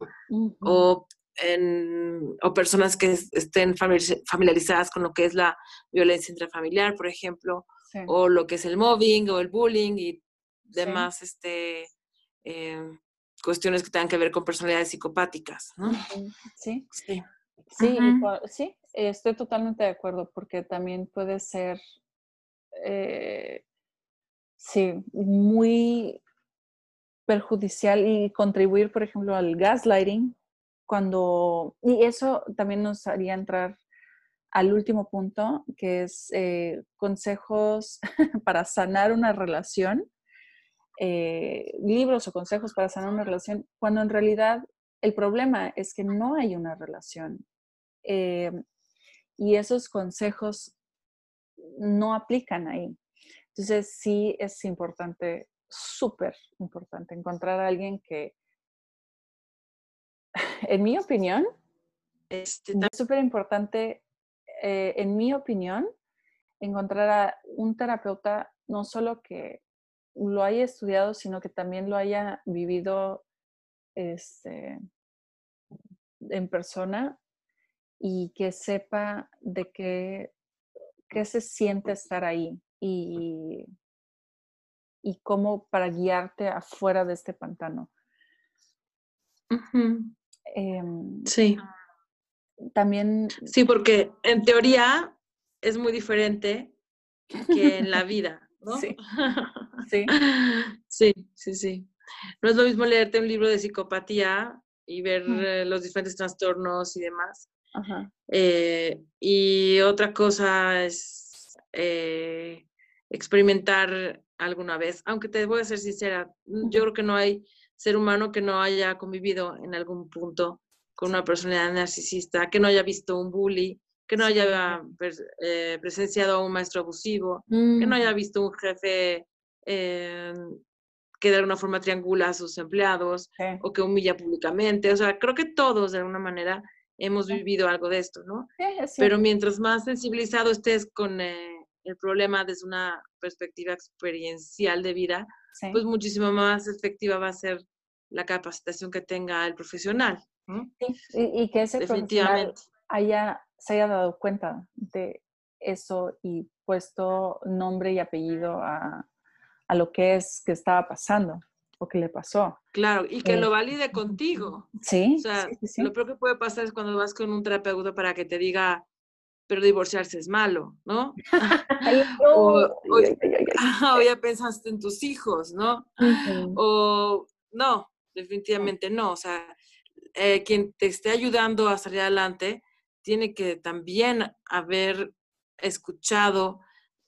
o, en, o personas que estén familiarizadas con lo que es la violencia intrafamiliar, por ejemplo, o lo que es el mobbing o el bullying y demás este, em, cuestiones que tengan que ver con personalidades psicopáticas. Sí, sí, sí, sí, estoy totalmente de acuerdo porque también puede ser eh, sí, muy perjudicial y contribuir, por ejemplo, al gaslighting, cuando, y eso también nos haría entrar al último punto, que es eh, consejos para sanar una relación, eh, libros o consejos para sanar una relación, cuando en realidad el problema es que no hay una relación. y esos consejos no aplican ahí. Entonces sí es importante, súper importante, encontrar a alguien que, en mi opinión, este, es súper importante, eh, en mi opinión, encontrar a un terapeuta no solo que lo haya estudiado, sino que también lo haya vivido este, en persona y que sepa de qué qué se siente estar ahí y, y cómo para guiarte afuera de este pantano. Em, sí. también... Sí, porque en teoría es muy diferente que en la vida, ¿no? Sí. Sí. Sí, sí, sí. No es lo mismo leerte un libro de psicopatía y ver eh, los diferentes trastornos y demás. Ajá. Eh, y otra cosa es eh, experimentar alguna vez, aunque te voy a ser sincera, yo creo que no hay ser humano que no haya convivido en algún punto con una personalidad narcisista, que no haya visto un bully, que no haya eh, presenciado a un maestro abusivo, que no haya mm. visto un jefe eh, que de alguna forma triangula a sus empleados o que humilla públicamente. O sea, creo que todos de alguna manera hemos vivido algo de esto, ¿no? Pero mientras más sensibilizado estés con eh, el problema desde una perspectiva experiencial de vida, pues muchísimo más efectiva va a ser la capacitación que tenga el profesional. y, y, que ese profesional haya se haya dado cuenta de eso y puesto nombre y apellido a, lo que es que estaba pasando o que le pasó. Claro, y que lo eh, valide contigo. Sí. O sea, lo peor que puede pasar es cuando vas con un terapeuta para que te diga, pero divorciarse es malo, ¿no? o, ya pensaste en tus hijos, ¿no? O no, definitivamente no. O sea, eh, quien te esté ayudando a salir adelante tiene que también haber escuchado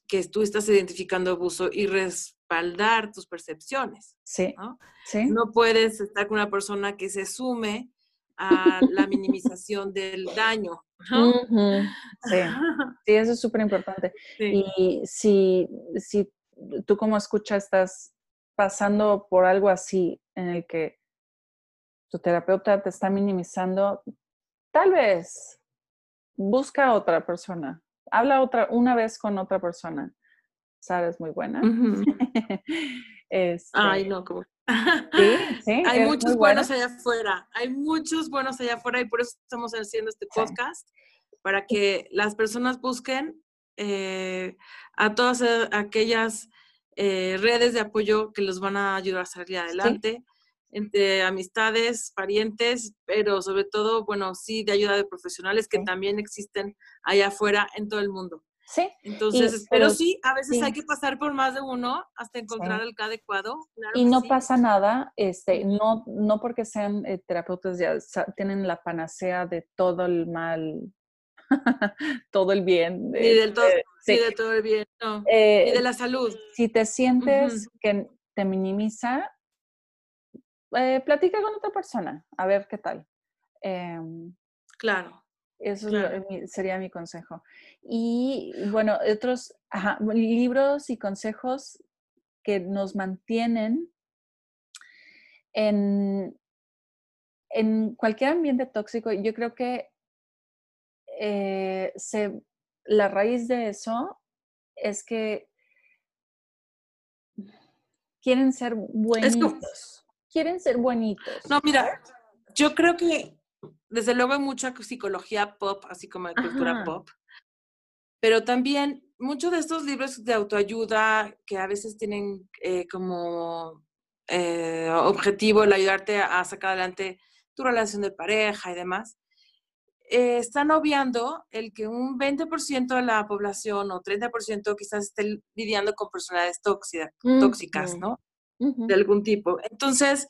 que tú estás identificando abuso y respaldar tus percepciones. Sí, ¿no? sí. No puedes estar con una persona que se sume a la minimización del daño. ¿no? sí. sí, eso es súper importante. Y si, si tú como escucha estás pasando por algo así en el que tu terapeuta te está minimizando, tal vez busca a otra persona, habla otra, una vez con otra persona. Sara es muy buena. Este Ay, no, como. Sí, sí. Hay muchos buenos allá afuera, hay muchos buenos allá afuera y por eso estamos haciendo este podcast, para que las personas busquen eh, a todas aquellas eh, redes de apoyo que los van a ayudar a salir adelante entre amistades, parientes, pero sobre todo, bueno, sí, de ayuda de profesionales que también existen allá afuera en todo el mundo. Sí. Entonces, pero, sí, a veces hay que pasar por más de uno hasta encontrar el que adecuado. y no pasa nada, este, no, no porque sean eh, terapeutas ya tienen la panacea de todo el mal, todo el bien. y del todo, sí. de todo el bien, no. y de la salud. Si te sientes que te minimiza, eh, platica con otra persona, a ver qué tal. Em, claro. Eso sería mi consejo. Y bueno, otros libros y consejos que nos mantienen en, en cualquier ambiente tóxico, yo creo que eh, se, la raíz de eso es que quieren ser buenos quieren ser bonitos. No, mira, yo creo que desde luego hay mucha psicología pop, así como de cultura pop, pero también muchos de estos libros de autoayuda que a veces tienen eh, como eh, objetivo el ayudarte a sacar adelante tu relación de pareja y demás, eh, están obviando el que un 20% de la población o 30% quizás esté lidiando con personalidades tóxicas, ¿no? De algún tipo. Entonces,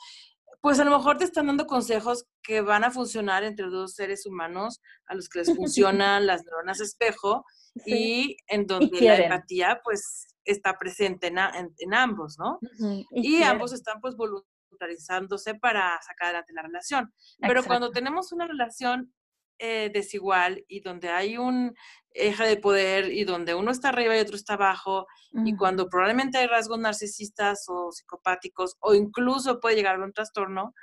pues a lo mejor te están dando consejos que van a funcionar entre dos seres humanos a los que les funcionan las neuronas espejo y en donde la empatía pues está presente en, ambos, ¿no? y, ambos están pues voluntarizándose para sacar adelante la relación. Pero cuando tenemos una relación eh, desigual y donde hay un eje de poder y donde uno está arriba y otro está abajo y cuando probablemente hay rasgos narcisistas o psicopáticos o incluso puede llegar a un trastorno,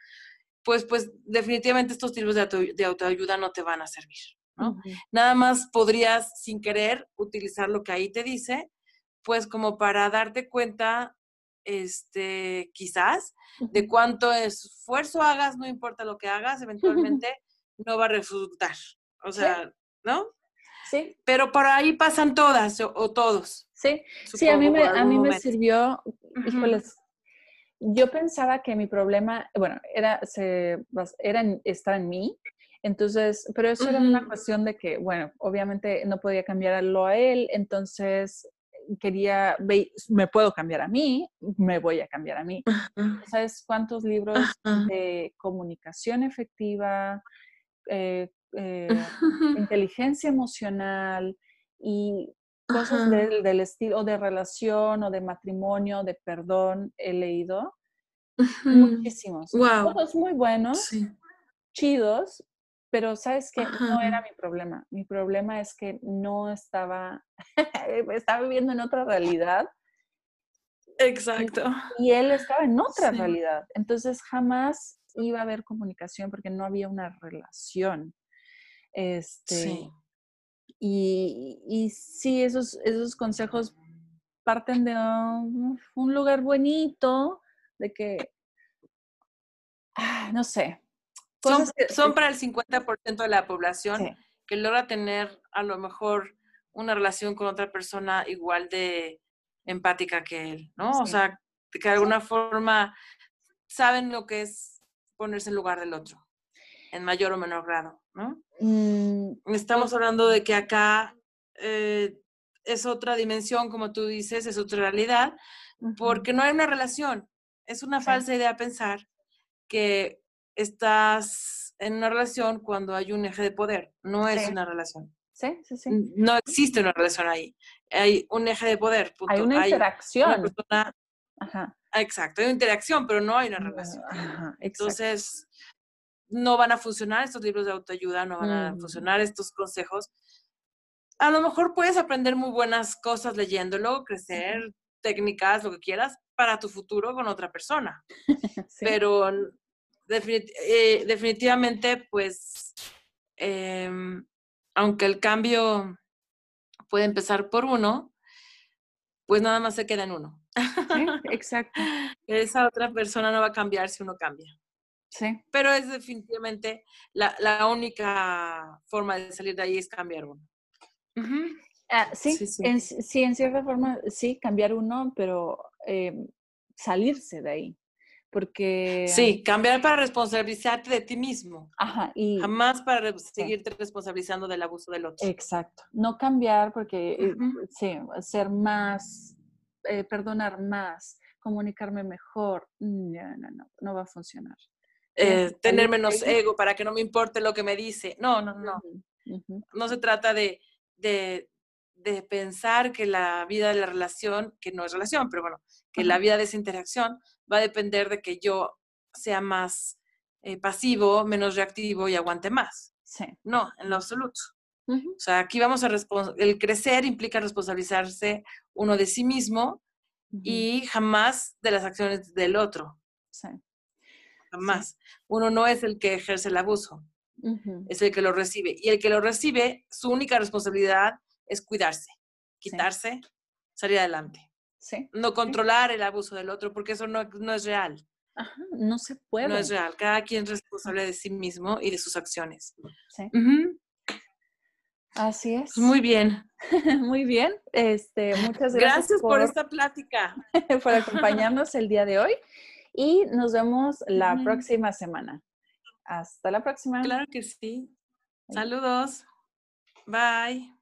pues, pues definitivamente estos tipos de, autoayuda no te van a servir. ¿no? Nada más podrías sin querer utilizar lo que ahí te dice, pues como para darte cuenta este, quizás, de cuánto esfuerzo hagas, no importa lo que hagas, eventualmente no va a resultar. O sea, ¿no? Sí. Pero por ahí pasan todas o, todos. Sí, sí, a mí me, a mí me sirvió, híjoles, yo pensaba que mi problema, bueno, era, se, era estar en mí, Entonces, pero eso era una cuestión de que, bueno, obviamente no podía cambiarlo a él, entonces quería, me puedo cambiar a mí, me voy a cambiar a mí. ¿Sabes cuántos libros de comunicación efectiva, eh, eh, inteligencia emocional y cosas del, estilo de relación o de matrimonio, de perdón he leído? Muchísimos. Todos muy buenos, chidos, pero sabes que no era mi problema. Mi problema es que no estaba, estaba viviendo en otra realidad. Exacto. Y, él estaba en otra realidad. Entonces jamás iba a haber comunicación porque no había una relación. Este, sí. Y, y sí, esos, esos consejos parten de un, lugar bonito, de que, ah, no sé, son, para el 50% de la población que logra tener a lo mejor una relación con otra persona igual de empática que él, ¿no? O sea, que de alguna forma saben lo que es ponerse en lugar del otro, en mayor o menor grado, ¿no? Mm, Estamos hablando de que acá eh, es otra dimensión, como tú dices, es otra realidad, porque no hay una relación. Es una falsa idea pensar que estás en una relación cuando hay un eje de poder. No es una relación. Sí, sí, sí. No existe una relación ahí. Hay un eje de poder. Hay una interacción. Ajá. Exacto, hay una interacción, pero no hay una relación. Entonces, no van a funcionar estos libros de autoayuda, no van a funcionar estos consejos. A lo mejor puedes aprender muy buenas cosas leyéndolo, crecer, técnicas, lo que quieras, para tu futuro con otra persona. Pero eh, definitivamente, pues, em, aunque el cambio puede empezar por uno, pues nada más se queda en uno. exacto. Esa otra persona no va a cambiar si uno cambia. Sí. Pero es definitivamente la, única forma de salir de ahí es cambiar uno. Ah, sí, sí, En, cierta forma, sí, cambiar uno, pero em, salirse de ahí. Porque... Sí, cambiar para responsabilizarte de ti mismo. Ajá, y... Jamás para seguirte responsabilizando del abuso del otro. Exacto. No cambiar porque, eh, sí, ser más, eh, perdonar más, comunicarme mejor, mm, no, no, no, no va a funcionar. Eh, tener menos ego para que no me importe lo que me dice. No, no, no. No se trata de, de, de, pensar que la vida de la relación, que no es relación, pero bueno, que la vida de esa interacción va a depender de que yo sea más eh, pasivo, menos reactivo y aguante más. Sí. No, en lo absoluto. O sea, aquí vamos a el crecer implica responsabilizarse uno de sí mismo y jamás de las acciones del otro. Sí. Jamás. Uno no es el que ejerce el abuso, es el que lo recibe. Y el que lo recibe, su única responsabilidad es cuidarse, quitarse, salir adelante. No controlar el abuso del otro, porque eso no, es real. no se puede. No es real. Cada quien es responsable de sí mismo y de sus acciones. Sí. Así es. Muy bien. Muy bien. Este, muchas gracias. Gracias por, esta plática. por acompañarnos el día de hoy. Y nos vemos la próxima semana. Hasta la próxima. Claro que sí. Saludos. Bye.